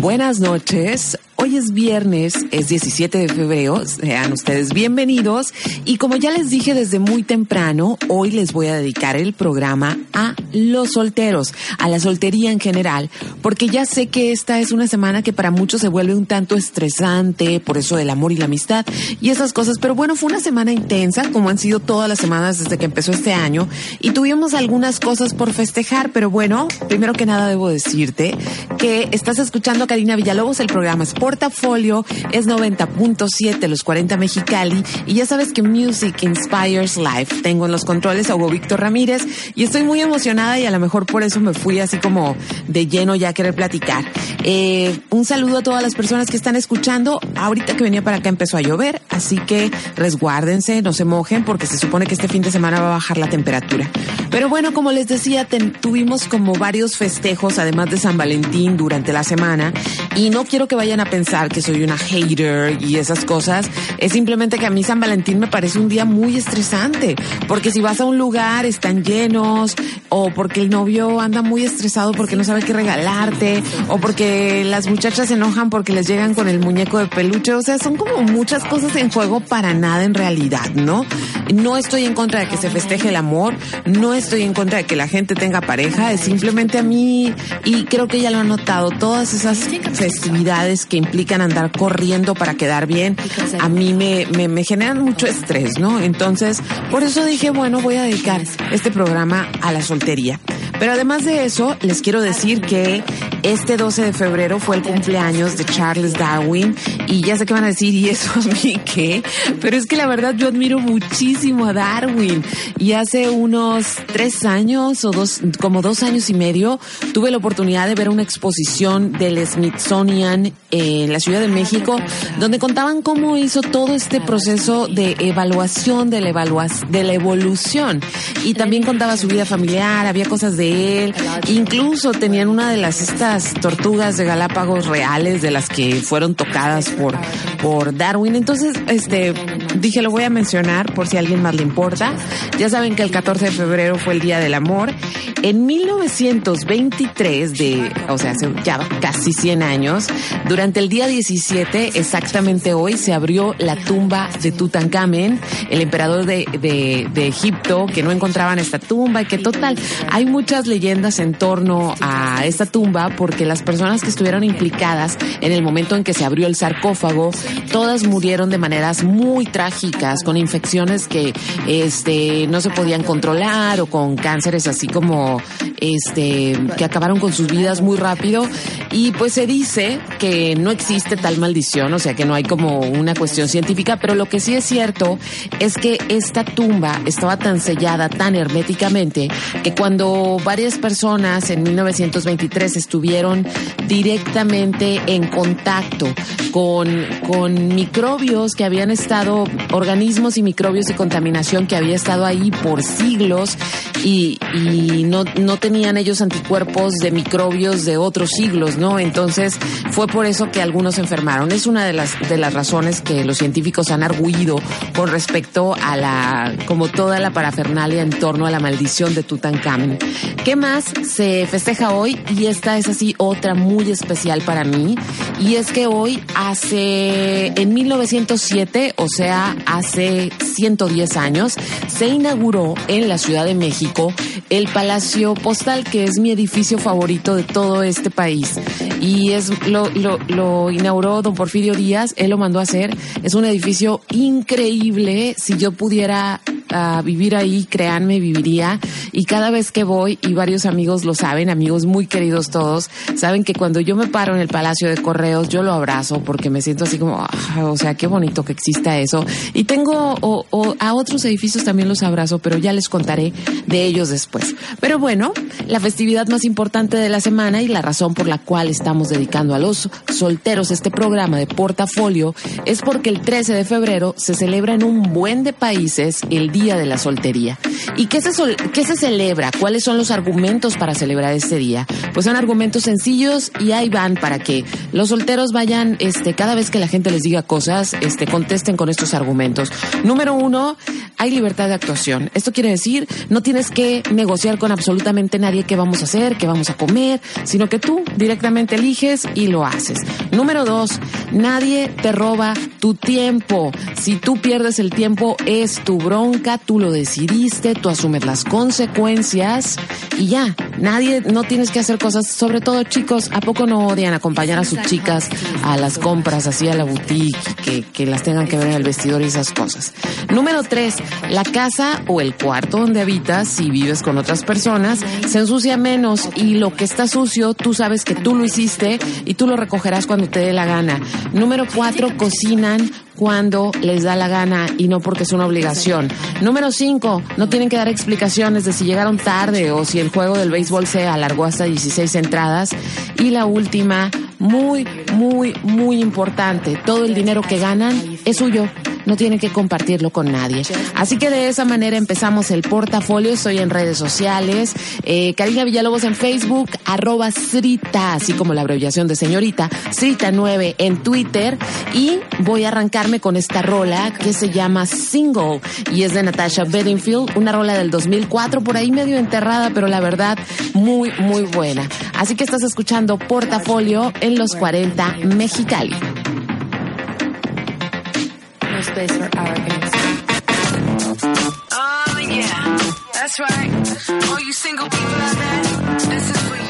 Buenas noches. Hoy es viernes, es 17 de febrero, sean ustedes bienvenidos. Y como ya les dije desde muy temprano, hoy les voy a dedicar el programa a los solteros, a la soltería en general, porque ya sé que esta es una semana que para muchos se vuelve un tanto estresante, por eso del amor y la amistad y esas cosas, pero bueno, fue una semana intensa, como han sido todas las semanas desde que empezó este año y tuvimos algunas cosas por festejar, pero bueno, primero que nada debo decirte que estás escuchando Karina Villalobos, el programa Sport portafolio es 90.7 los 40 Mexicali y ya sabes que Music Inspires Life. Tengo en los controles a Hugo Víctor Ramírez y estoy muy emocionada y a lo mejor por eso me fui así como de lleno ya a querer platicar. Eh, un saludo a todas las personas que están escuchando. Ahorita que venía para acá empezó a llover, así que resguárdense, no se mojen porque se supone que este fin de semana va a bajar la temperatura. Pero bueno, como les decía, tuvimos como varios festejos además de San Valentín durante la semana y no quiero que vayan a pensar que soy una hater y esas cosas. Es simplemente que a mí San Valentín me parece un día muy estresante. Porque si vas a un lugar, están llenos, o porque el novio anda muy estresado porque no sabe qué regalarte, o porque las muchachas se enojan porque les llegan con el muñeco de peluche. O sea, son como muchas cosas en juego para nada en realidad, ¿no? No estoy en contra de que se festeje el amor, no estoy en contra de que la gente tenga pareja, es simplemente a mí, y creo que ya lo han notado, todas esas festividades que implican andar corriendo para quedar bien, a mí me, me, me generan mucho estrés, ¿no? Entonces, por eso dije, bueno, voy a dedicar este programa a la soltería. Pero además de eso, les quiero decir que este 12 de febrero fue el cumpleaños de Charles Darwin y ya sé que van a decir, ¿y eso a mí qué? Pero es que la verdad yo admiro muchísimo a Darwin y hace unos tres años o dos, como dos años y medio, tuve la oportunidad de ver una exposición del Smithsonian en la Ciudad de México donde contaban cómo hizo todo este proceso de evaluación de la, evaluación, de la evolución y también contaba su vida familiar, había cosas de él. Incluso tenían una de las estas tortugas de Galápagos reales de las que fueron tocadas por, por Darwin. Entonces, este, dije, lo voy a mencionar por si a alguien más le importa. Ya saben que el 14 de febrero fue el Día del Amor. En 1923, de, o sea, hace ya casi 100 años, durante el día 17, exactamente hoy, se abrió la tumba de Tutankamen, el emperador de, de, de Egipto, que no encontraban esta tumba y que total, hay muchas leyendas en torno a esta tumba porque las personas que estuvieron implicadas en el momento en que se abrió el sarcófago, todas murieron de maneras muy trágicas, con infecciones que este no se podían controlar o con cánceres así como este que acabaron con sus vidas muy rápido. Y pues se dice que no existe tal maldición, o sea que no hay como una cuestión científica, pero lo que sí es cierto es que esta tumba estaba tan sellada, tan herméticamente, que cuando varias personas en 1923 estuvieron directamente en contacto con, con microbios que habían estado, organismos y microbios y contaminación que había estado ahí por siglos y, y no, no tenían ellos anticuerpos de microbios de otros siglos, ¿no? Entonces fue por eso que algunos se enfermaron. Es una de las, de las razones que los científicos han arguido con respecto a la, como toda la parafernalia en torno a la maldición de Tutankamen. ¿Qué más se festeja hoy? Y esta es así otra muy especial para mí. Y es que hoy hace, en 1907, o sea, hace 110 años, se inauguró en la Ciudad de México el Palacio Que es mi edificio favorito de todo este país. Y es lo, lo inauguró don Porfirio Díaz, él lo mandó a hacer. Es un edificio increíble. Si yo pudiera a vivir ahí, créanme, viviría. Y cada vez que voy, y varios amigos lo saben, amigos muy queridos todos, saben que cuando yo me paro en el Palacio de Correos, yo lo abrazo porque me siento así como, ah, o sea, qué bonito que exista eso. Y tengo o, a otros edificios también los abrazo, pero ya les contaré de ellos después. Pero bueno, la festividad más importante de la semana y la razón por la cual estamos dedicando a los solteros este programa de portafolio es porque el 13 de febrero se celebra en un buen de países el Día de la Soltería. ¿Y qué se, qué se celebra? ¿Cuáles son los argumentos para celebrar este día? Pues son argumentos sencillos y ahí van para que los solteros vayan, este, cada vez que la gente les diga cosas, este, contesten con estos argumentos. Número uno, hay libertad de actuación. Esto quiere decir, no tienes que negociar con absolutamente nadie qué vamos a hacer, qué vamos a comer, sino que tú directamente eliges y lo haces. Número dos, nadie te roba tu tiempo. Si tú pierdes el tiempo, es tu bronca, tú lo decidiste, tú asumes las consecuencias y ya. Nadie, no tienes que hacer cosas, sobre todo chicos, ¿a poco no odian acompañar a sus chicas a las compras, así a la boutique, que, que las tengan que ver en el vestidor y esas cosas? Número tres, la casa o el cuarto donde habitas, si vives con otras personas, se ensucia menos y lo que está sucio, tú sabes que tú lo hiciste y tú lo recogerás cuando te dé la gana. Número cuatro, cocinan cuando les da la gana y no porque es una obligación. Número cinco, no tienen que dar explicaciones de si llegaron tarde o si el juego del béisbol se alargó hasta 16 entradas. Y la última, muy, muy, muy importante, todo el dinero que ganan es suyo no tienen que compartirlo con nadie. Así que de esa manera empezamos el portafolio. Estoy en redes sociales. Eh, Villalobos en Facebook, arroba Srita, así como la abreviación de señorita, Srita9 en Twitter. Y voy a arrancarme con esta rola que se llama Single y es de Natasha Bedingfield, una rola del 2004, por ahí medio enterrada, pero la verdad muy, muy buena. Así que estás escuchando Portafolio en los 40 Mexicali. No space for arrogance. Oh, yeah, that's right. All you single people out there, this is for you.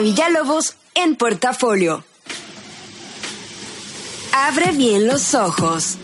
Villalobos en portafolio. Abre bien los ojos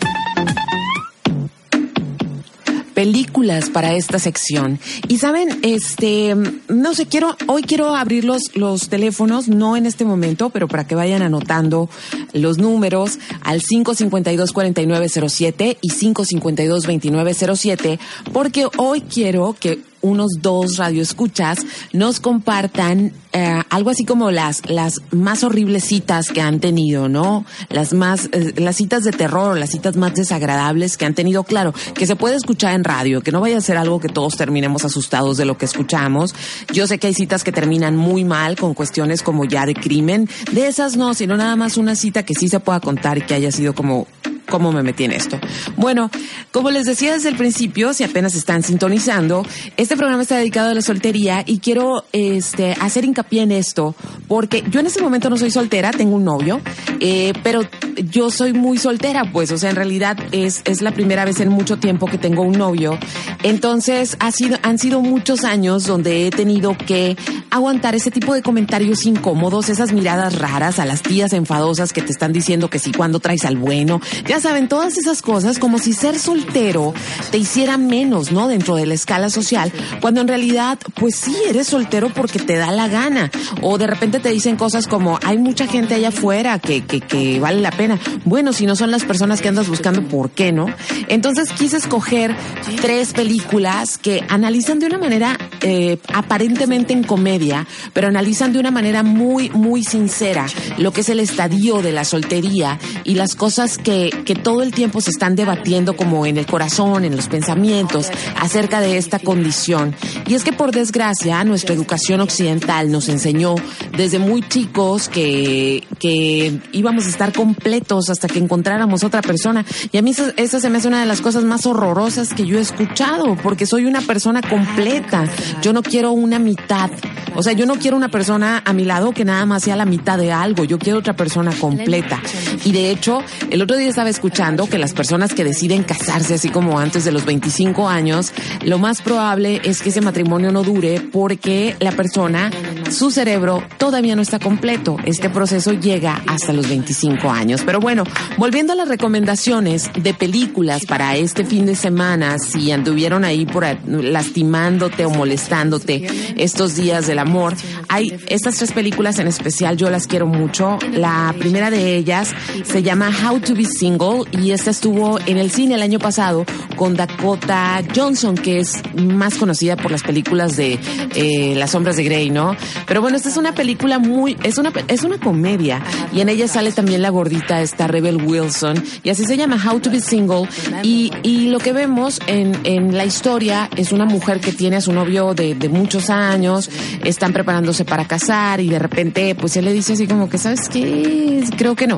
películas para esta sección. Y saben, este, no sé, quiero, hoy quiero abrir los, los teléfonos, no en este momento, pero para que vayan anotando los números al 552-4907 y 552-2907, porque hoy quiero que unos dos radioescuchas nos compartan eh, algo así como las las más horribles citas que han tenido, ¿no? Las más eh, las citas de terror, las citas más desagradables que han tenido, claro, que se puede escuchar en radio, que no vaya a ser algo que todos terminemos asustados de lo que escuchamos. Yo sé que hay citas que terminan muy mal con cuestiones como ya de crimen, de esas no, sino nada más una cita que sí se pueda contar y que haya sido como cómo me metí en esto. Bueno, como les decía desde el principio, si apenas están sintonizando, este programa está dedicado a la soltería y quiero este, hacer hincapié en esto, porque yo en este momento no soy soltera, tengo un novio, eh, pero yo soy muy soltera, pues, o sea, en realidad es, es la primera vez en mucho tiempo que tengo un novio. Entonces, ha sido, han sido muchos años donde he tenido que aguantar ese tipo de comentarios incómodos, esas miradas raras a las tías enfadosas que te están diciendo que sí, cuando traes al bueno. Ya saben, todas esas cosas como si ser soltero te hiciera menos, ¿no? Dentro de la escala social, cuando en realidad, pues sí, eres soltero porque te da la gana. O de repente te dicen cosas como, hay mucha gente allá afuera que, que, que vale la pena. Bueno, si no son las personas que andas buscando, ¿por qué no? Entonces quise escoger tres películas que analizan de una manera eh, aparentemente en comedia, pero analizan de una manera muy, muy sincera lo que es el estadio de la soltería y las cosas que, que todo el tiempo se están debatiendo como en el corazón, en los pensamientos, acerca de esta condición. Y es que por desgracia nuestra educación occidental nos enseñó desde muy chicos que, que íbamos a estar completos hasta que encontráramos otra persona. Y a mí esa, esa se me hace una de las cosas más horrorosas que yo he escuchado, porque soy una persona completa. Yo no quiero una mitad. O sea, yo no quiero una persona a mi lado que nada más sea la mitad de algo. Yo quiero otra persona completa. Y de hecho, el otro día estaba escuchando que las personas que deciden casarse así como antes de los 25 años, lo más probable es que ese matrimonio no dure porque la persona, su cerebro todavía no está completo. Este proceso llega hasta los 25 años. Pero bueno, volviendo a las recomendaciones de películas para este fin de semana, si anduvieron ahí por lastimándote o molestándote estos días del amor, hay estas tres películas en especial, yo las quiero mucho. La primera de ellas se llama How to be Single y esta estuvo en el cine el año pasado con Dakota Johnson, que es más conocida por las películas de eh, Las sombras de Grey, ¿no? Pero bueno, esta es una película muy, es una, es una comedia y en ella sale también la gordita esta Rebel Wilson y así se llama How to be Single y, y lo que vemos en, en la historia es una mujer que tiene a su novio de, de muchos años, están preparándose para casar y de repente pues él le dice así como que, ¿sabes qué? Creo que no.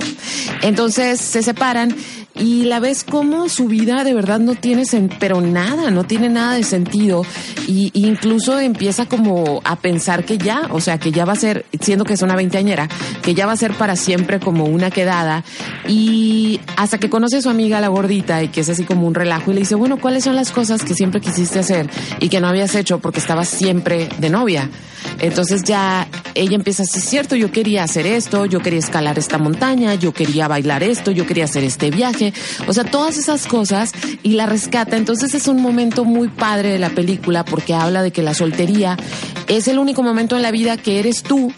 Entonces se separan y la ves como su vida de verdad no tiene, pero nada, no tiene nada de sentido y, y incluso empieza como a pensar que ya, o sea, que ya va a ser, siendo que es una veinteañera, que ya va a ser para siempre como una quedada y hasta que conoce a su amiga la gordita y que es así como un relajo y le dice, bueno, ¿cuáles son las cosas que siempre quisiste hacer y que no habías hecho porque estabas siempre de novia? Entonces ya ella empieza así, cierto, yo quería hacer esto, yo quería escalar esta montaña, yo quería bailar esto, yo quería hacer este viaje, o sea, todas esas cosas y la rescata. Entonces es un momento muy padre de la película porque habla de que la soltería es el único momento en la vida que eres tú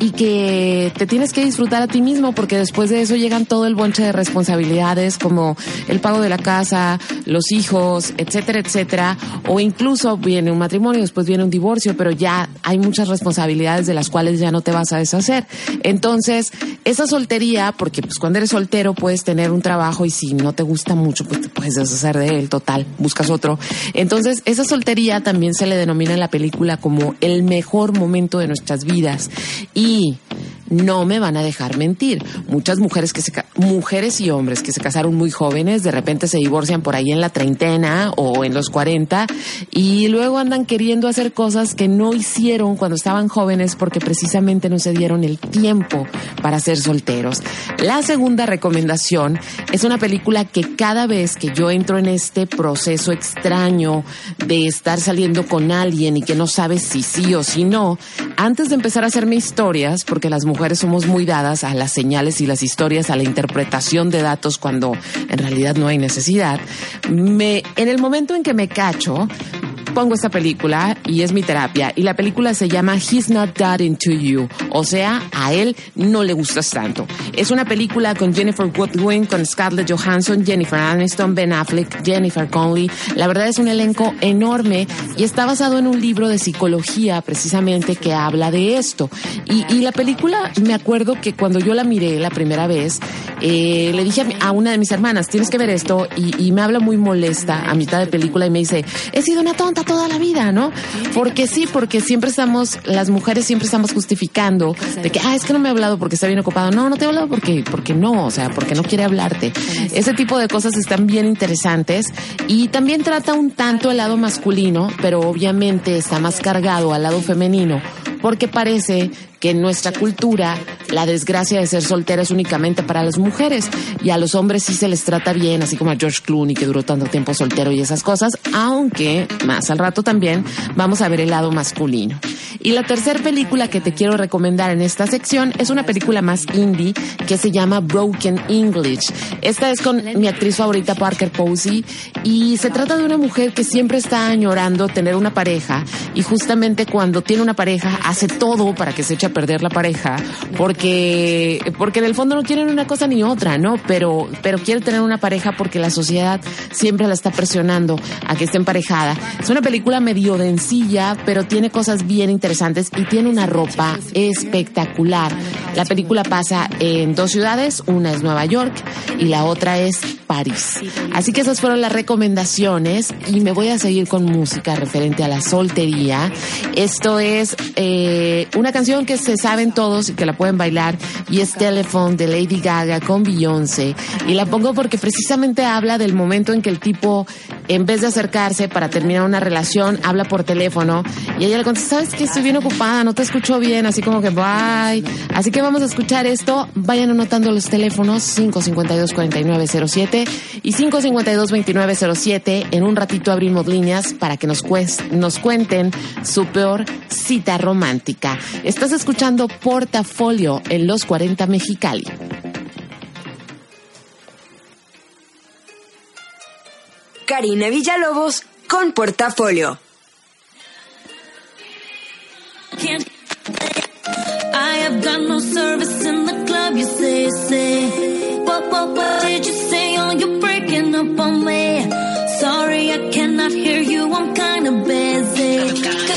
y que te tienes que disfrutar a ti mismo porque después de eso llegan todo el bonche de responsabilidades como el pago de la casa, los hijos, etcétera, etcétera, o incluso viene un matrimonio, después viene un divorcio, pero ya hay muchas responsabilidades de las cuales ya no te vas a deshacer. Entonces, esa soltería, porque pues cuando eres soltero puedes tener un trabajo y si no te gusta mucho, pues te puedes deshacer de él, total, buscas otro. Entonces, esa soltería también se le denomina en la película como el mejor momento de nuestras vidas. Y 一。No me van a dejar mentir. Muchas mujeres que se mujeres y hombres que se casaron muy jóvenes, de repente se divorcian por ahí en la treintena o en los cuarenta y luego andan queriendo hacer cosas que no hicieron cuando estaban jóvenes porque precisamente no se dieron el tiempo para ser solteros. La segunda recomendación es una película que cada vez que yo entro en este proceso extraño de estar saliendo con alguien y que no sabes si sí o si no, antes de empezar a hacerme historias, porque las mujeres somos muy dadas a las señales y las historias, a la interpretación de datos cuando en realidad no hay necesidad, me, en el momento en que me cacho, pongo esta película y es mi terapia. Y la película se llama He's Not That Into You. O sea, a él no le gustas tanto. Es una película con Jennifer Woodwin, con Scarlett Johansson, Jennifer Aniston, Ben Affleck, Jennifer Conley. La verdad es un elenco enorme y está basado en un libro de psicología precisamente que habla de esto. Y, y la película, me acuerdo que cuando yo la miré la primera vez, eh, le dije a, una de mis hermanas, tienes que ver esto y, y me habla muy molesta a mitad de película y me dice, he sido una tonta toda la vida, ¿no? Porque sí, porque siempre estamos, las mujeres siempre estamos justificando de que, ah, es que no me ha hablado porque está bien ocupado. No, no te he hablado porque, porque no, o sea, porque no quiere hablarte. Ese tipo de cosas están bien interesantes y también trata un tanto el lado masculino, pero obviamente está más cargado al lado femenino porque parece que en nuestra cultura la desgracia de ser soltera es únicamente para las mujeres y a los hombres sí se les trata bien, así como a George Clooney que duró tanto tiempo soltero y esas cosas, aunque más al rato también vamos a ver el lado masculino. Y la tercera película que te quiero recomendar en esta sección es una película más indie que se llama Broken English. Esta es con mi actriz favorita Parker Posey y se trata de una mujer que siempre está añorando tener una pareja y justamente cuando tiene una pareja hace todo para que se eche perder la pareja porque porque en el fondo no quieren una cosa ni otra, ¿no? Pero pero quiere tener una pareja porque la sociedad siempre la está presionando a que esté emparejada. Es una película medio densilla, pero tiene cosas bien interesantes y tiene una ropa espectacular. La película pasa en dos ciudades, una es Nueva York y la otra es París. Así que esas fueron las recomendaciones y me voy a seguir con música referente a la soltería. Esto es eh, una canción que se saben todos y que la pueden bailar y es Telephone de Lady Gaga con Beyoncé. Y la pongo porque precisamente habla del momento en que el tipo, en vez de acercarse para terminar una relación, habla por teléfono y ella le contesta, sabes que estoy bien ocupada, no te escucho bien, así como que bye. Así que vamos a escuchar esto. Vayan anotando los teléfonos 552-4907 y 552-2907. En un ratito abrimos líneas para que nos, nos cuenten su peor cita romántica. Estás escuchando Portafolio en los 40 Mexicali. Karina Villalobos con Portafolio. I have got no service in the club, you say, say. What, what, what did you say? Oh, you're breaking up on me. Sorry, I cannot hear you, I'm kinda busy.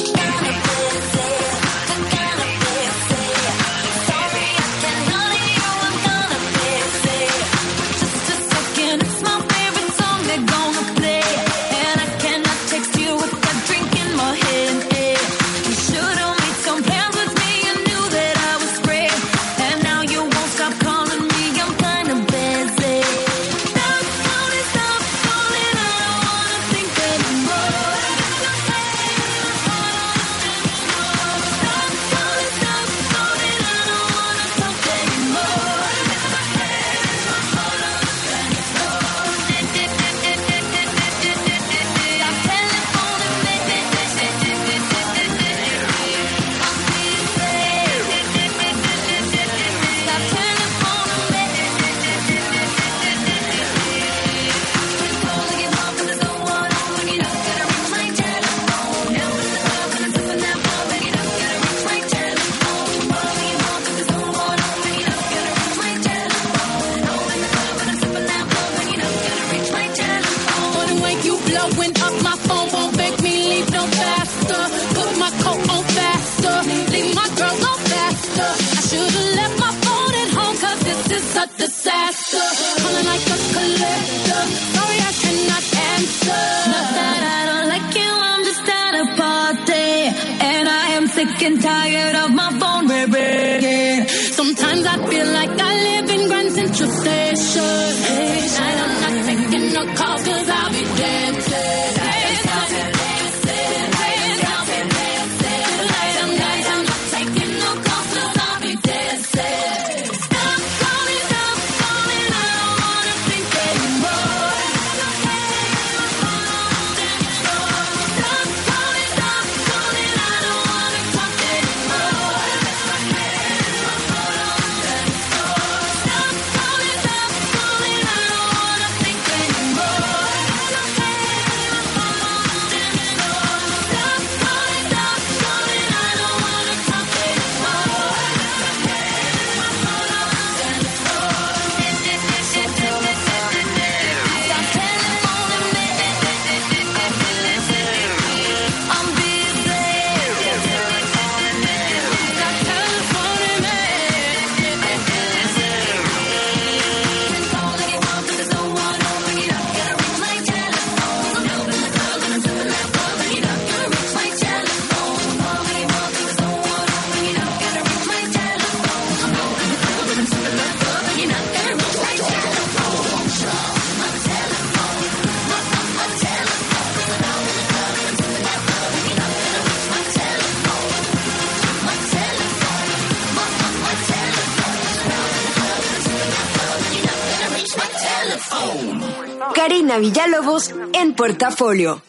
En Portafolio.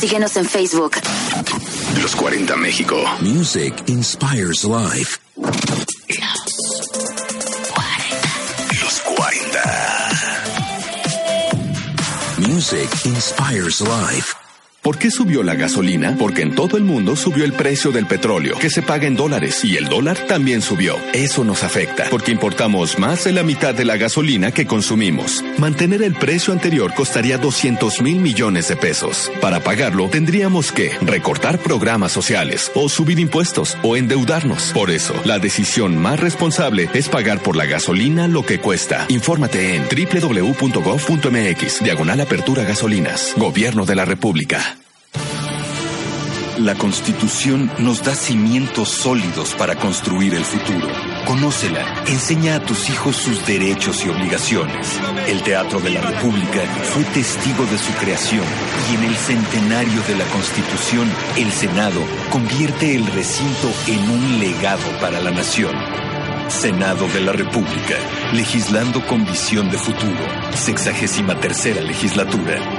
Síguenos en Facebook. Los 40 México. Music inspires life. Los 40. Music inspires life. ¿Por qué subió la gasolina? Porque en todo el mundo subió el precio del petróleo, que se paga en dólares, y el dólar también subió. Eso nos afecta, porque importamos más de la mitad de la gasolina que consumimos. Mantener el precio anterior costaría 200 mil millones de pesos. Para pagarlo, tendríamos que recortar programas sociales, o subir impuestos, o endeudarnos. Por eso, la decisión más responsable es pagar por la gasolina lo que cuesta. Infórmate en www.gov.mx, diagonal apertura gasolinas. Gobierno de la República. La Constitución nos da cimientos sólidos para construir el futuro. Conócela, enseña a tus hijos sus derechos y obligaciones. El Teatro de la República fue testigo de su creación y en el centenario de la Constitución, el Senado convierte el recinto en un legado para la nación. Senado de la República, legislando con visión de futuro. Sexagésima tercera legislatura.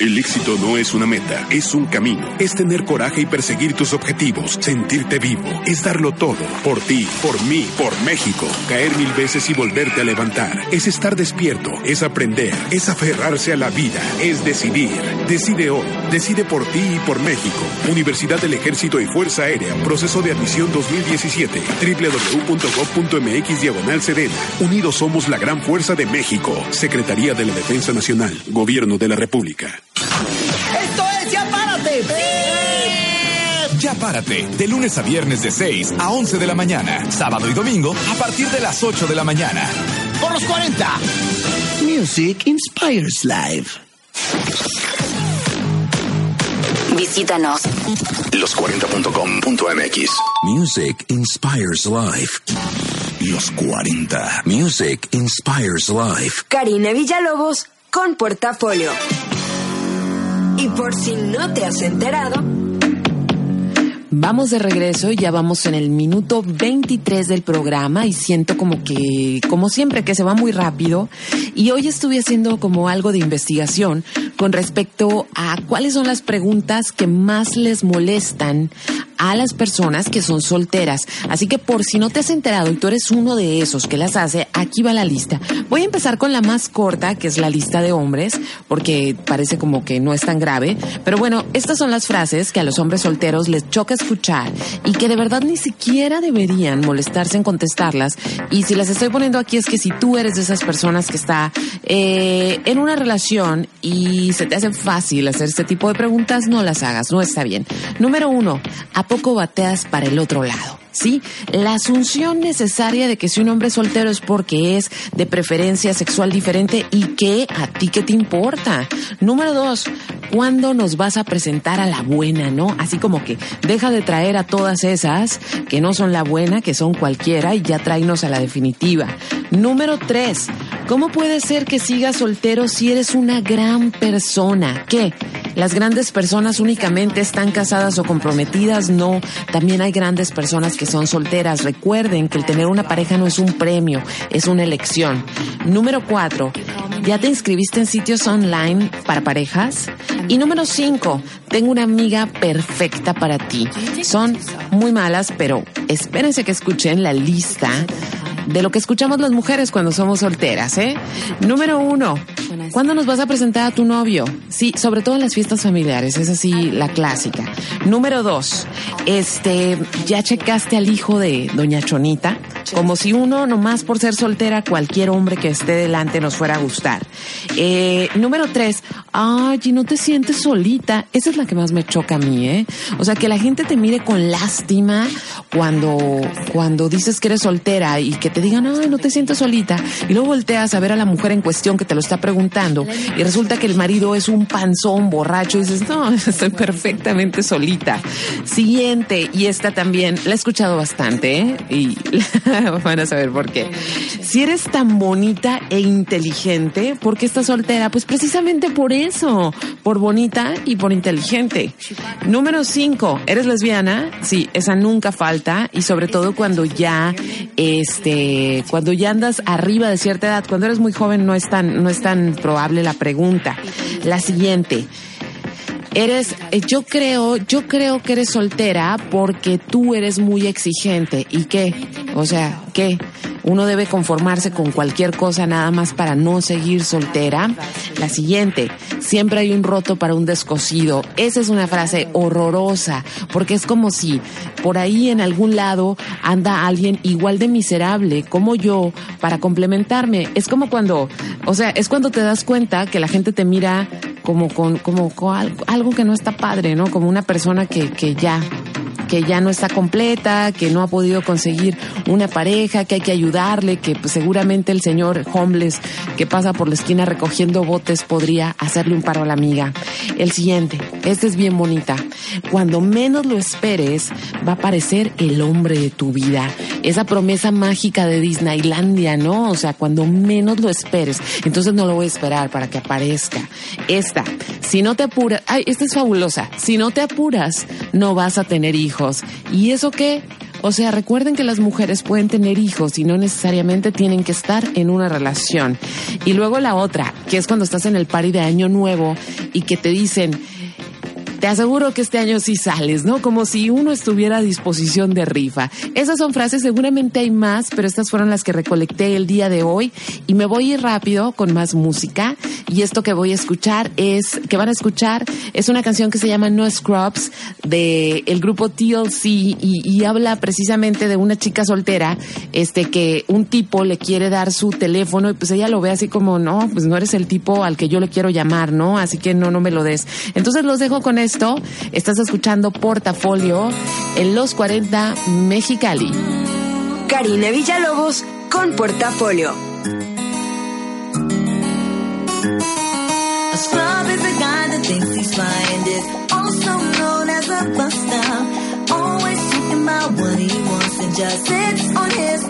El éxito no es una meta, es un camino. Es tener coraje y perseguir tus objetivos. Sentirte vivo. Es darlo todo. Por ti, por mí, por México. Caer mil veces y volverte a levantar. Es estar despierto. Es aprender. Es aferrarse a la vida. Es decidir. Decide hoy. Decide por ti y por México. Universidad del Ejército y Fuerza Aérea. Proceso de admisión 2017. www.gov.mx diagonal Sedena. Unidos somos la gran fuerza de México. Secretaría de la Defensa Nacional. Gobierno de la República. ¡Esto es Ya Párate! Ya párate, de lunes a viernes de 6 a 11 de la mañana, sábado y domingo a partir de las 8 de la mañana. Por los 40. Music Inspires Life. Visítanos. Los40.com.mx. Music inspires life. Los 40. Music inspires life. Karina Villalobos con Portafolio. Y por si no te has enterado, Vamos de regreso, ya vamos en el minuto 23 del programa y siento como que, como siempre, que se va muy rápido. Y hoy estuve haciendo como algo de investigación con respecto a cuáles son las preguntas que más les molestan a las personas que son solteras. Así que por si no te has enterado y tú eres uno de esos que las hace, aquí va la lista. Voy a empezar con la más corta, que es la lista de hombres, porque parece como que no es tan grave. Pero bueno, estas son las frases que a los hombres solteros les choca escuchar y que de verdad ni siquiera deberían molestarse en contestarlas. Y si las estoy poniendo aquí es que si tú eres de esas personas que está eh, en una relación y se te hace fácil hacer este tipo de preguntas, no las hagas, no está bien. Número uno, ¿a poco bateas para el otro lado? ¿Sí? La asunción necesaria de que si un hombre es soltero es porque es de preferencia sexual diferente y que a ti qué te importa. Número dos, ¿cuándo nos vas a presentar a la buena, no? Así como que deja de traer a todas esas que no son la buena, que son cualquiera y ya tráenos a la definitiva. Número tres, ¿cómo puede ser que sigas soltero si eres una gran persona? ¿Qué? Las grandes personas únicamente están casadas o comprometidas, no. También hay grandes personas que son solteras. Recuerden que el tener una pareja no es un premio, es una elección. Número cuatro, ¿ya te inscribiste en sitios online para parejas? Y número cinco, tengo una amiga perfecta para ti. Son muy malas, pero espérense que escuchen la lista de lo que escuchamos las mujeres cuando somos solteras, ¿eh? Número uno, ¿cuándo nos vas a presentar a tu novio? Sí, sobre todo en las fiestas familiares, es así la clásica. Número dos, este, ¿ya checaste al hijo de Doña Chonita? Como si uno, nomás por ser soltera, cualquier hombre que esté delante nos fuera a gustar. Eh, número tres, ay, y no te sientes solita. Esa es la que más me choca a mí, ¿eh? O sea, que la gente te mire con lástima cuando, cuando dices que eres soltera y que te digan, ay, no te sientes solita. Y luego volteas a ver a la mujer en cuestión que te lo está preguntando y resulta que el marido es un panzón borracho y dices, no, estoy perfectamente solita. Siguiente, y esta también, la he escuchado bastante, ¿eh? Y van a saber por qué. Si eres tan bonita e inteligente, ¿por qué estás soltera? Pues precisamente por eso, por bonita y por inteligente. Número cinco, ¿eres lesbiana? Sí, esa nunca falta y sobre todo cuando ya, este, cuando ya andas arriba de cierta edad, cuando eres muy joven no es tan, no es tan probable la pregunta. La siguiente. Eres, eh, yo creo, yo creo que eres soltera porque tú eres muy exigente. ¿Y qué? O sea, ¿qué? Uno debe conformarse con cualquier cosa nada más para no seguir soltera. La siguiente, siempre hay un roto para un descosido. Esa es una frase horrorosa, porque es como si por ahí en algún lado anda alguien igual de miserable como yo para complementarme. Es como cuando, o sea, es cuando te das cuenta que la gente te mira como con, como con algo, que no está padre, ¿no? Como una persona que, que ya, que ya no está completa, que no ha podido conseguir una pareja, que hay que ayudarle, que pues, seguramente el señor homeless que pasa por la esquina recogiendo botes podría hacerle un paro a la amiga. El siguiente, esta es bien bonita. Cuando menos lo esperes, va a aparecer el hombre de tu vida. Esa promesa mágica de Disneylandia, ¿no? O sea, cuando menos lo esperes. Entonces no lo voy a esperar para que aparezca. Esta, si no te apuras, ay, esta es fabulosa. Si no te apuras, no vas a tener hijos. ¿Y eso qué? O sea, recuerden que las mujeres pueden tener hijos y no necesariamente tienen que estar en una relación. Y luego la otra, que es cuando estás en el party de año nuevo y que te dicen, te aseguro que este año sí sales, ¿no? Como si uno estuviera a disposición de rifa. Esas son frases, seguramente hay más, pero estas fueron las que recolecté el día de hoy y me voy a ir rápido con más música y esto que voy a escuchar es, que van a escuchar, es una canción que se llama No Scrubs de el grupo TLC y, y habla precisamente de una chica soltera, este que un tipo le quiere dar su teléfono y pues ella lo ve así como, no, pues no eres el tipo al que yo le quiero llamar, ¿no? Así que no, no me lo des. Entonces los dejo con esto. Estás escuchando Portafolio en los 40 Mexicali. Karina Villalobos con Portafolio. Always what he wants and just sits on his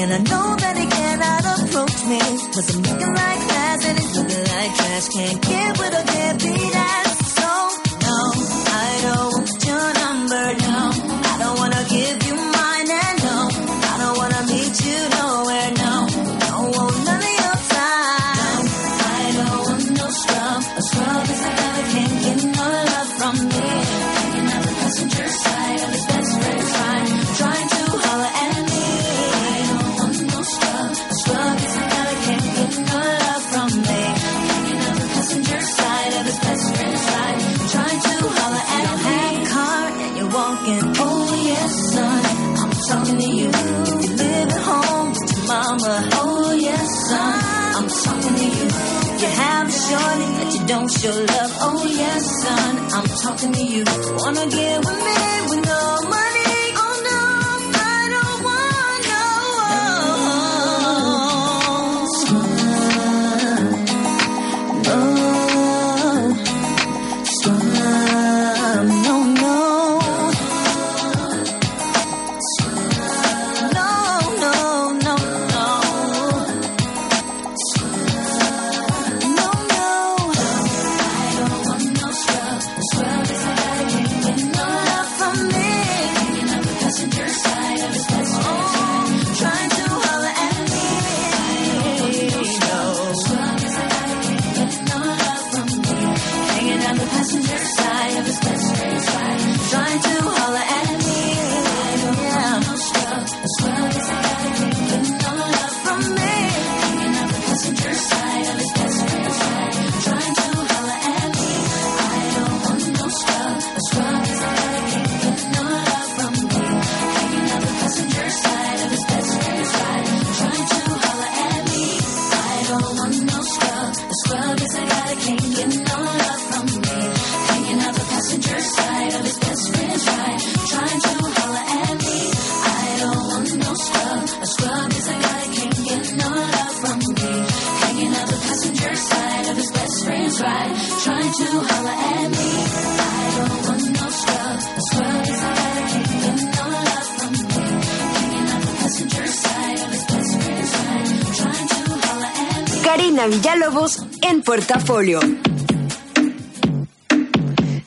and I know that he cannot approach me. Cause I'm looking like glass and he's looking like trash. Can't get with a deadbeat ass. So, talking to you. Wanna get with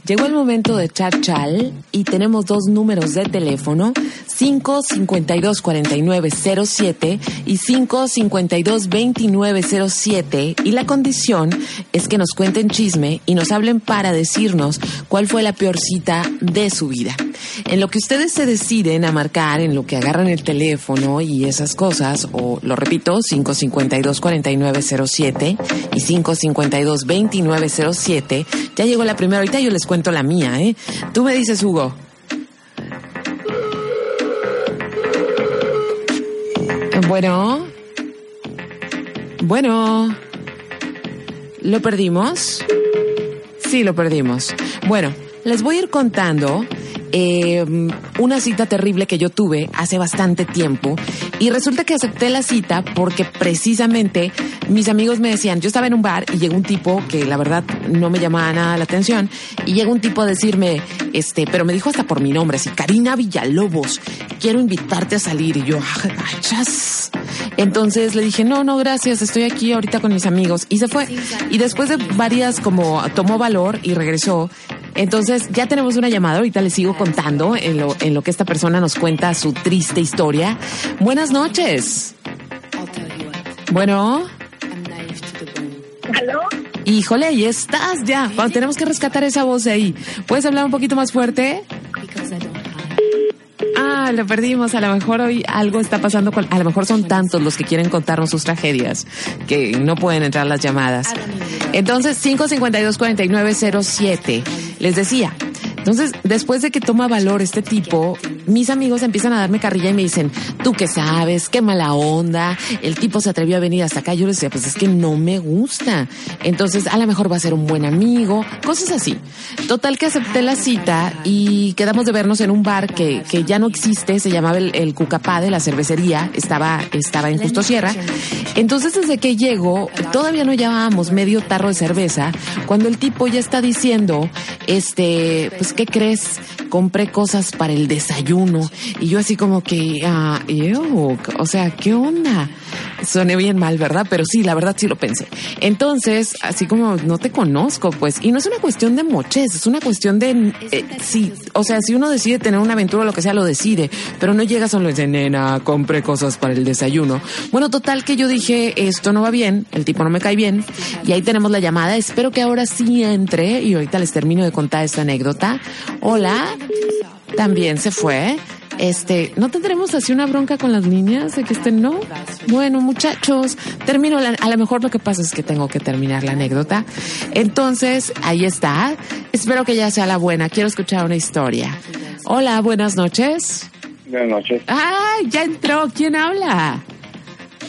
Llegó el momento de chat chal y tenemos dos números de teléfono, 552-4907 y 552-2907 y la condición es que nos cuenten chisme y nos hablen para decirnos cuál fue la peor cita de su vida. En lo que ustedes se deciden a marcar, en lo que agarran el teléfono y esas cosas, o lo repito, 552-4907 y 552-2907, ya llegó la primera, ahorita yo les cuento la mía, ¿eh? Tú me dices, Hugo. Bueno. Bueno. ¿Lo perdimos? Sí, lo perdimos. Bueno, les voy a ir contando eh, una cita terrible que yo tuve hace bastante tiempo y resulta que acepté la cita porque precisamente mis amigos me decían, yo estaba en un bar y llegó un tipo que la verdad no me llamaba nada la atención y llega un tipo a decirme, este, pero me dijo hasta por mi nombre, así, Karina Villalobos, quiero invitarte a salir y yo, "Ay, chas". Entonces le dije, no, no, gracias, estoy aquí ahorita con mis amigos. Y se fue. Y después de varias, como tomó valor y regresó. Entonces ya tenemos una llamada, ahorita les sigo contando en lo, en lo que esta persona nos cuenta su triste historia. Buenas noches. Bueno. ¿Aló? Híjole, ahí estás ya. Bueno, tenemos que rescatar esa voz de ahí. ¿Puedes hablar un poquito más fuerte? Ah, lo perdimos. A lo mejor hoy algo está pasando con. A lo mejor son tantos los que quieren contarnos sus tragedias que no pueden entrar las llamadas. Entonces, 552-4907. Les decía. Entonces, después de que toma valor este tipo, mis amigos empiezan a darme carrilla y me dicen, tú qué sabes, qué mala onda, el tipo se atrevió a venir hasta acá. Yo les decía, pues es que no me gusta. Entonces, a lo mejor va a ser un buen amigo, cosas así. Total que acepté la cita y quedamos de vernos en un bar que, que ya no existe, se llamaba el, el Cucapá de la cervecería, estaba, estaba en Justo Sierra. Entonces, desde que llego, todavía no llevábamos medio tarro de cerveza, cuando el tipo ya está diciendo, este, pues, ¿qué crees? Compré cosas para el desayuno. Y yo así como que, ah, o sea, ¿qué onda? Soné bien mal, ¿verdad? Pero sí, la verdad sí lo pensé. Entonces, así como no te conozco, pues, y no es una cuestión de moches, es una cuestión de, eh, sí, o sea, si uno decide tener una aventura o lo que sea, lo decide, pero no llega solo y dice, nena, compré cosas para el desayuno. Bueno, total que yo dije, esto no va bien, el tipo no me cae bien, y ahí tenemos la llamada, espero que ahora sí entre, y ahorita les termino de contar esta anécdota. Hola, también se fue. Este, ¿no tendremos así una bronca con las niñas de que estén no? Bueno, muchachos, termino la, a lo mejor lo que pasa es que tengo que terminar la anécdota. Entonces, ahí está. Espero que ya sea la buena. Quiero escuchar una historia. Hola, buenas noches. Buenas noches, Ah, ya entró. ¿Quién habla?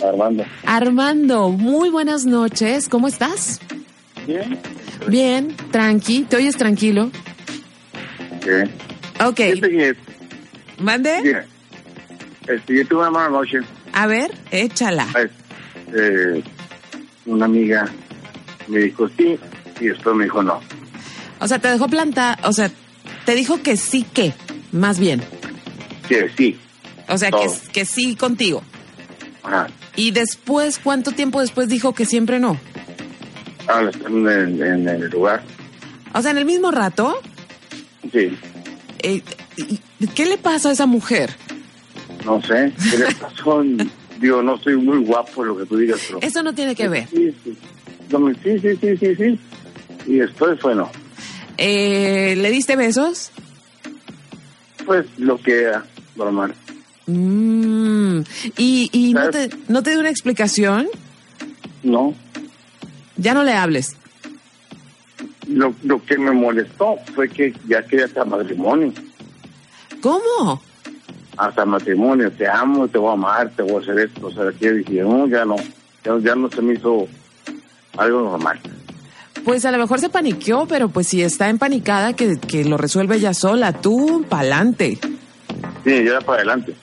Armando. Armando, muy buenas noches. ¿Cómo estás? Bien. Bien, tranqui. ¿Te oyes tranquilo? Bien. Ok. ¿Mande? Bien. Este, yo tuve una mala noche. A ver, échala. Eh, una amiga me dijo sí y después me dijo no. O sea, te dejó planta, o sea, te dijo que sí que, más bien. Que sí. O sea, que, que sí contigo. Ajá. Y después, ¿cuánto tiempo después dijo que siempre no? Ahora están en, en el lugar. O sea, en el mismo rato, Sí. eh, ¿y- ¿qué le pasa a esa mujer? No sé. ¿Qué le pasó? Digo, no soy muy guapo lo que tú digas, pero... Eso no tiene que ver. Sí, sí. Sí, sí, sí, sí, sí. Y después fue no. Eh, ¿Le diste besos? Pues lo que era normal. Mm, ¿Y, y no, te, no te dio una explicación? No. Ya no le hables. Lo, lo que me molestó fue que ya quería hasta matrimonio. ¿Cómo? Hasta matrimonio. Te amo, te voy a amar, te voy a hacer esto. O sea, que yo dije, no, ya no. Ya, ya no se me hizo algo normal. Pues a lo mejor se paniqueó, pero pues si está empanicada, que, que lo resuelve ella sola. Tú, pa'lante. Sí, ya era para adelante.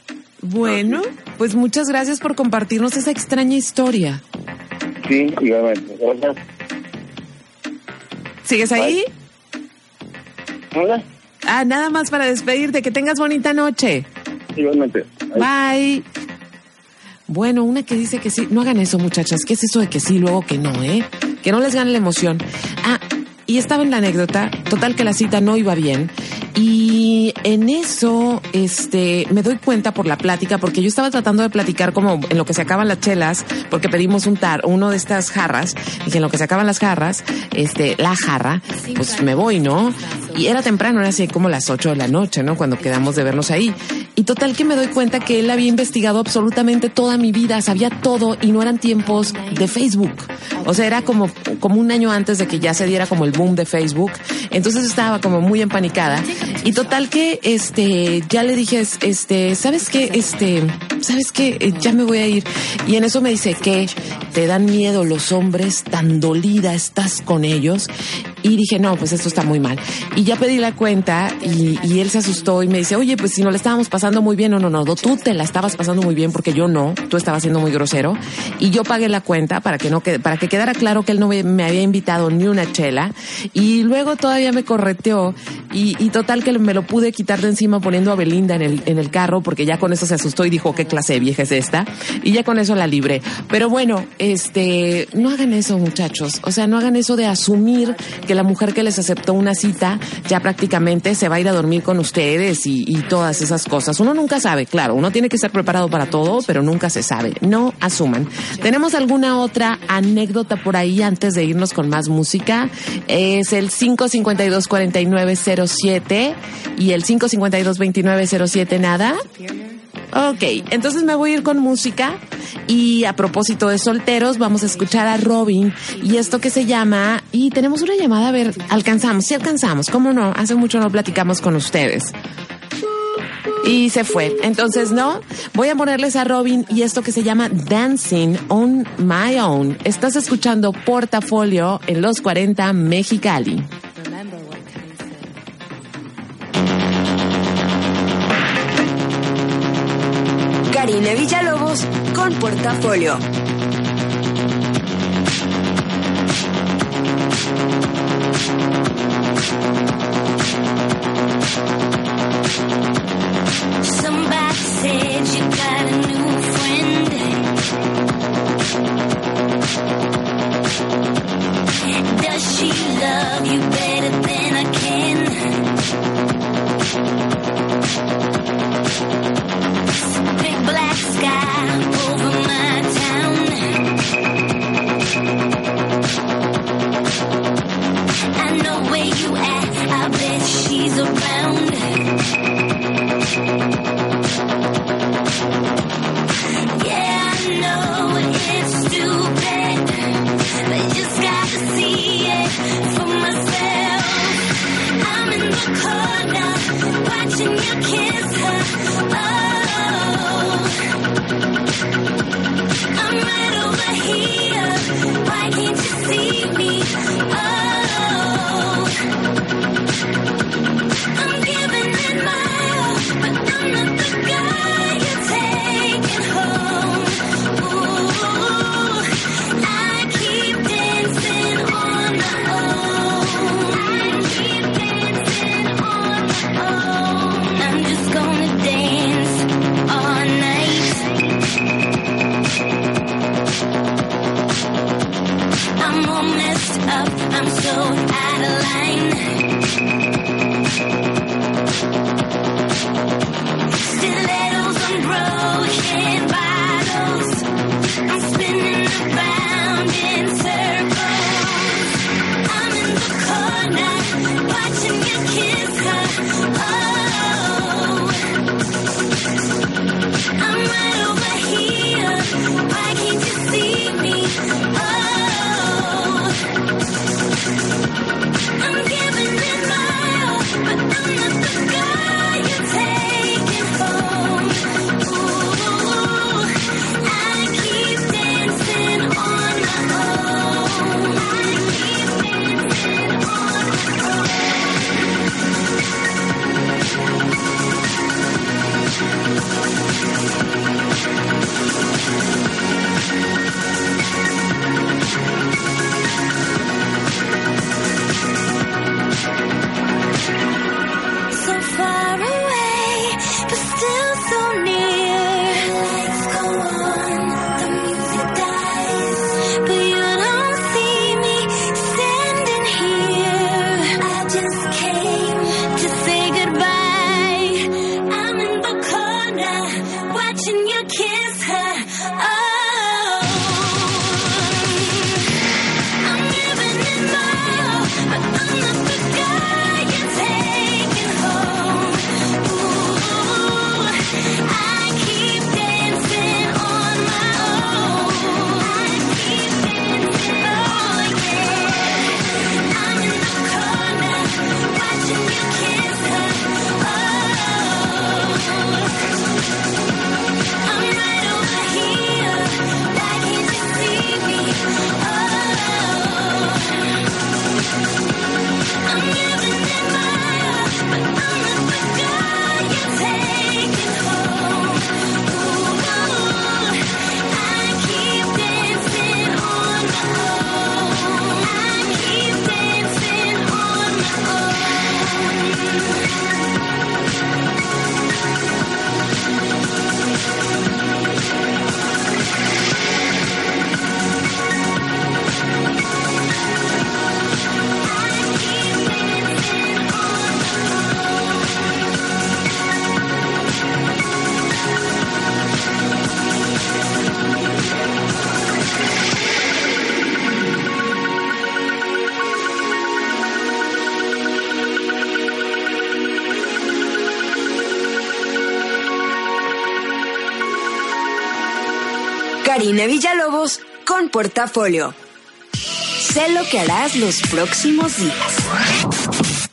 Bueno, pues muchas gracias por compartirnos esa extraña historia. Sí, igualmente. Gracias. ¿Sigues ahí? Hola. Ah, nada más para despedirte. Que tengas bonita noche. Igualmente. Bye. Bueno, una que dice que sí. No hagan eso, muchachas. ¿Qué es eso de que sí, luego que no, eh? Que no les gane la emoción. Ah, y estaba en la anécdota. Total que la cita no iba bien. Y en eso, este, me doy cuenta por la plática, porque yo estaba tratando de platicar como en lo que se acaban las chelas, porque pedimos un tar, uno de estas jarras, y que en lo que se acaban las jarras, este, la jarra, pues me voy, ¿no? Y era temprano, era así como las 8 de la noche, ¿no? Cuando quedamos de vernos ahí. Y total que me doy cuenta que él había investigado absolutamente toda mi vida, sabía todo y no eran tiempos de Facebook. O sea, era como, como un año antes de que ya se diera como el boom de Facebook. Entonces estaba como muy empanicada. Y total que, este, ya le dije, este, ¿sabes qué? Este, ¿sabes qué? Eh, Ya me voy a ir. Y en eso me dice que te dan miedo los hombres, tan dolida estás con ellos. Y dije, no, pues esto está muy mal. Y ya pedí la cuenta y, él se asustó y me dice, oye, pues si no la estábamos pasando muy bien, no, no, no, tú te la estabas pasando muy bien porque yo no, tú estabas siendo muy grosero. Y yo pagué la cuenta para que no para que quedara claro que él no me había invitado ni una chela. Y luego todavía me correteó y, y total que me lo pude quitar de encima poniendo a Belinda en el, en el carro porque ya con eso se asustó y dijo, qué clase de vieja es esta. Y ya con eso la libré. Pero bueno, este, no hagan eso muchachos. O sea, no hagan eso de asumir que la mujer que les aceptó una cita ya prácticamente se va a ir a dormir con ustedes y, y todas esas cosas. Uno nunca sabe, claro, uno tiene que estar preparado para todo, pero nunca se sabe. No asuman. ¿Tenemos alguna otra anécdota por ahí antes de irnos con más música? Es el 552-4907 y el 552-2907 nada. Ok, entonces me voy a ir con música y a propósito de solteros vamos a escuchar a Robin y esto que se llama y tenemos una llamada, a ver, alcanzamos, sí alcanzamos, ¿cómo no? Hace mucho no platicamos con ustedes. Y se fue. Entonces, no, voy a ponerles a Robin y esto que se llama Dancing on My Own. Estás escuchando Portafolio en los 40 Mexicali. Karina Villalobos con Portafolio. Does she love you Portafolio. Sé lo que harás los próximos días.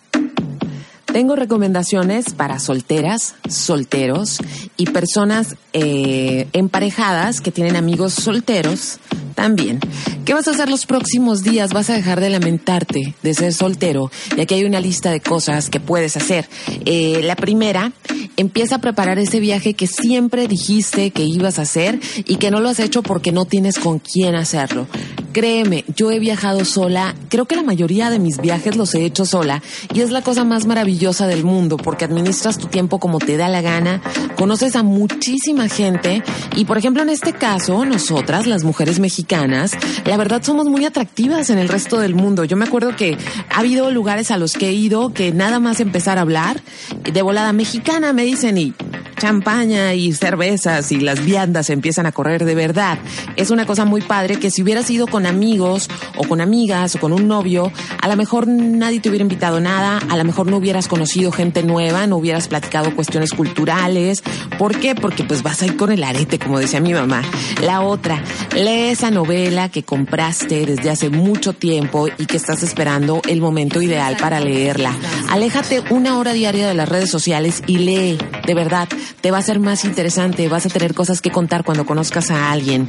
Tengo recomendaciones para solteras, solteros y personas eh, emparejadas que tienen amigos solteros también. ¿Qué vas a hacer los próximos días? Vas a dejar de lamentarte de ser soltero y aquí hay una lista de cosas que puedes hacer. Eh, la primera, empieza a preparar ese viaje que siempre dijiste que ibas a hacer y que no lo has hecho porque no tienes con quién hacerlo. Créeme, yo he viajado sola, creo que la mayoría de mis viajes los he hecho sola y es la cosa más maravillosa del mundo porque administras tu tiempo como te da la gana, conoces a muchísima gente y por ejemplo en este caso nosotras, las mujeres mexicanas, la verdad somos muy atractivas en el resto del mundo. Yo me acuerdo que ha habido lugares a los que he ido que nada más empezar a hablar de volada mexicana me dicen y champaña y cervezas y las viandas empiezan a correr de verdad. Es una cosa muy padre que si hubieras ido con amigos o con amigas o con un novio, a lo mejor nadie te hubiera invitado nada, a lo mejor no hubieras conocido gente nueva, no hubieras platicado cuestiones culturales. ¿Por qué? Porque pues vas a ir con el arete, como decía mi mamá. La otra, lee esa novela que compraste desde hace mucho tiempo y que estás esperando el momento ideal para leerla. Aléjate una hora diaria de las redes sociales y lee, de verdad, te va a ser más interesante, vas a tener cosas que contar cuando conozcas a alguien.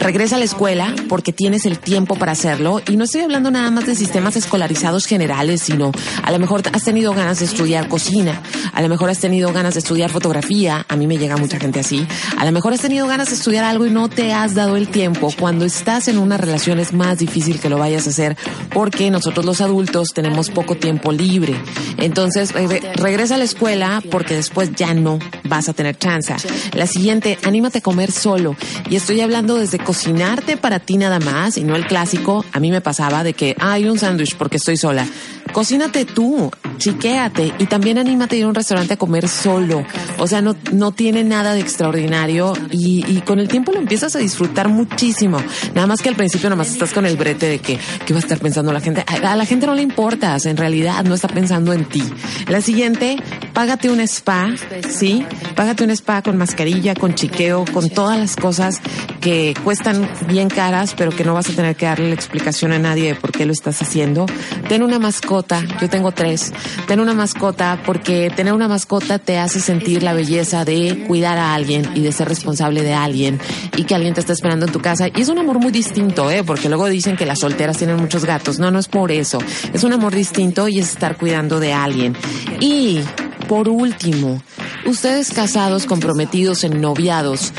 Regresa a la escuela porque tienes el tiempo para hacerlo y no estoy hablando nada más de sistemas escolarizados generales, sino a lo mejor has tenido ganas de estudiar cocina, a lo mejor has tenido ganas de estudiar fotografía, a mí me llega mucha gente así, a lo mejor has tenido ganas de estudiar algo y no te has dado el tiempo. Cuando estás en una relación es más difícil que lo vayas a hacer porque nosotros los adultos tenemos poco tiempo libre. Entonces re- regresa a la escuela porque después ya no vas a tener chance. La siguiente, anímate a comer solo. Y estoy hablando desde cocinarte para ti nada más y no el clásico. A mí me pasaba de que hay un sándwich porque estoy sola. Cocínate tú, chiquéate y también anímate a ir a un restaurante a comer solo. O sea, no, no tiene nada de extraordinario y, y con el tiempo lo empiezas a disfrutar muchísimo. Nada más que al principio nada más estás con el brete de que, ¿qué va a estar pensando la gente? A, la gente no le importas, en realidad no está pensando en ti. La siguiente, págate un spa, ¿sí? Págate un spa con mascarilla, con chiqueo, con todas las cosas que cuestan bien caras, pero que no vas a tener que darle la explicación a nadie de por qué lo estás haciendo. Ten una mascota, yo tengo tres. Ten una mascota porque tener una mascota te hace sentir la belleza de cuidar a alguien y de ser responsable de alguien y que alguien te está esperando en tu casa. Y es un amor muy distinto, ¿eh? Porque luego dicen que las solteras tienen muchos gatos. No, no es por eso. Es un amor distinto y es estar cuidando de alguien. Y por último, ustedes casados, comprometidos, en noviados,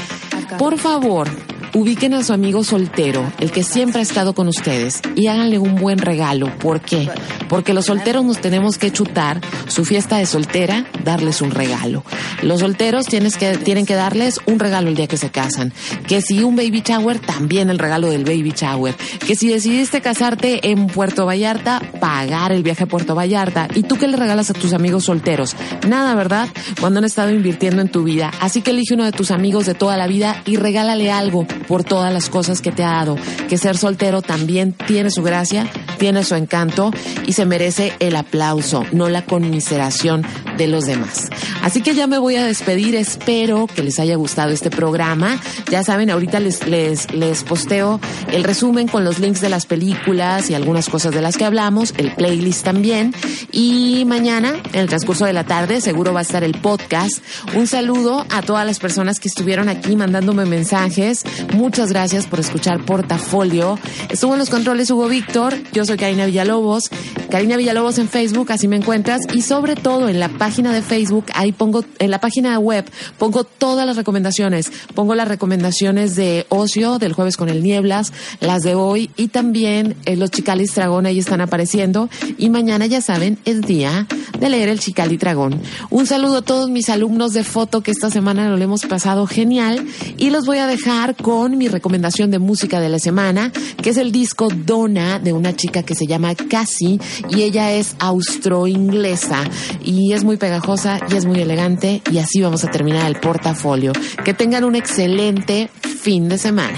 por favor, ubiquen a su amigo soltero, el que siempre ha estado con ustedes, y háganle un buen regalo. ¿Por qué? Porque los solteros nos tenemos que chutar su fiesta de soltera, darles un regalo. Los solteros tienes que, tienen que darles un regalo el día que se casan. Que si un baby shower, también el regalo del baby shower. Que si decidiste casarte en Puerto Vallarta, pagar el viaje a Puerto Vallarta. ¿Y tú qué le regalas a tus amigos solteros? Nada, ¿verdad? Cuando han estado invirtiendo en tu vida. Así que elige uno de tus amigos de toda la vida y regálale algo por todas las cosas que te ha dado. Que ser soltero también tiene su gracia, tiene su encanto y se merece el aplauso, no la conmiseración de los demás. Así que ya me voy a despedir, espero que les haya gustado este programa. Ya saben, ahorita les, les, les posteo el resumen con los links de las películas y algunas cosas de las que hablamos, el playlist también. Y mañana, en el transcurso de la tarde, seguro va a estar el podcast. Un saludo a todas las personas que estuvieron aquí mandándome mensajes. Muchas gracias por escuchar Portafolio. Estuvo en los controles Hugo Víctor, yo soy Karina Villalobos. Karina Villalobos en Facebook, así me encuentras. Y sobre todo en la página de Facebook, ahí pongo, en la página web, pongo todas las recomendaciones. Pongo las recomendaciones de ocio del jueves con el Nieblas, las de hoy y también eh, los Chicalis Dragón ahí están apareciendo. Y mañana, ya saben, es día de leer el Chicali Dragón. Un saludo a todos mis alumnos de foto que esta semana lo hemos pasado genial. Y los voy a dejar con mi recomendación de música de la semana, que es el disco Donna de una chica que se llama Cassie y ella es austro-inglesa y es muy pegajosa y es muy elegante y así vamos a terminar el portafolio. Que tengan un excelente fin de semana.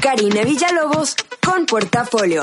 Karina Villalobos con Portafolio.